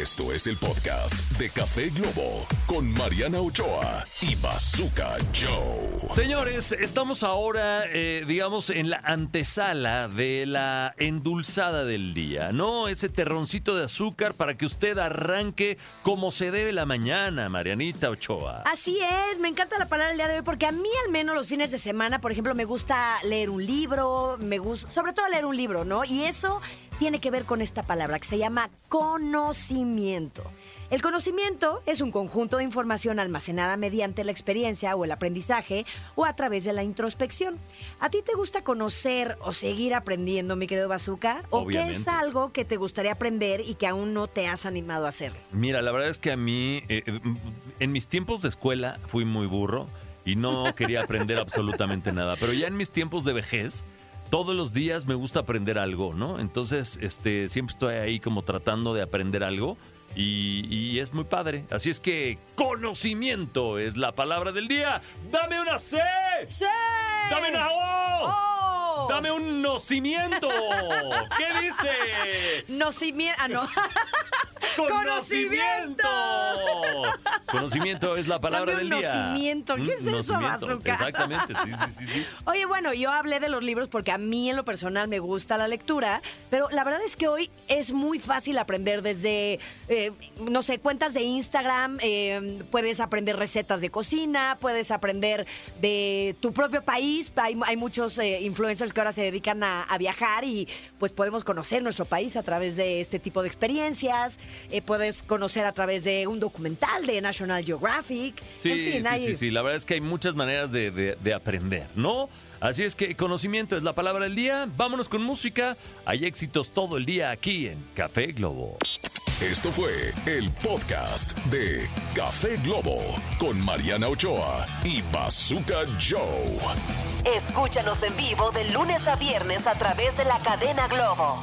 Esto es el podcast de Café Globo con Mariana Ochoa y Bazooka Joe. Señores, estamos ahora, eh, digamos, en la antesala de la endulzada del día, ¿no? Ese terroncito de azúcar para que usted arranque como se debe la mañana, Marianita Ochoa. Así es, me encanta la palabra el día de hoy porque a mí al menos los fines de semana, por ejemplo, me gusta leer un libro, me gusta, sobre todo leer un libro, ¿no? Y eso tiene que ver con esta palabra que se llama conocimiento. El conocimiento es un conjunto de información almacenada mediante la experiencia o el aprendizaje o a través de la introspección. ¿A ti te gusta conocer o seguir aprendiendo, mi querido Bazooka? ¿O qué es algo que te gustaría aprender y que aún no te has animado a hacer? Mira, la verdad es que a mí, eh, eh, en mis tiempos de escuela, fui muy burro y no quería aprender absolutamente nada. Pero ya en mis tiempos de vejez, todos los días me gusta aprender algo, ¿no? Entonces, este, siempre estoy ahí como tratando de aprender algo. Y, y es muy padre. Así es que conocimiento es la palabra del día. ¡Dame una C! ¡Sí! ¡Dame una O! ¡Oh! ¡Dame un nocimiento! ¿Qué dice? Nocimiento. Ah, no. ¡Conocimiento! Conocimiento es la palabra Dame un del día. nocimiento. ¿Qué es eso. Bazooka? Exactamente, sí, sí, sí, sí. Oye, bueno, yo hablé de los libros porque a mí en lo personal me gusta la lectura, pero la verdad es que hoy es muy fácil aprender desde, eh, no sé, cuentas de Instagram, eh, puedes aprender recetas de cocina, puedes aprender de tu propio país. Hay, hay muchos eh, influencers que ahora se dedican a, a viajar y pues podemos conocer nuestro país a través de este tipo de experiencias. Puedes conocer a través de un documental de National Geographic. Sí, en fin, sí, hay- sí, sí. La verdad es que hay muchas maneras de, de- de aprender, ¿no? Así es que conocimiento es la palabra del día. Vámonos con música. Hay éxitos todo el día aquí en Café Globo. Esto fue el podcast de Café Globo con Mariana Ochoa y Bazooka Joe. Escúchanos en vivo de lunes a viernes a través de la cadena Globo.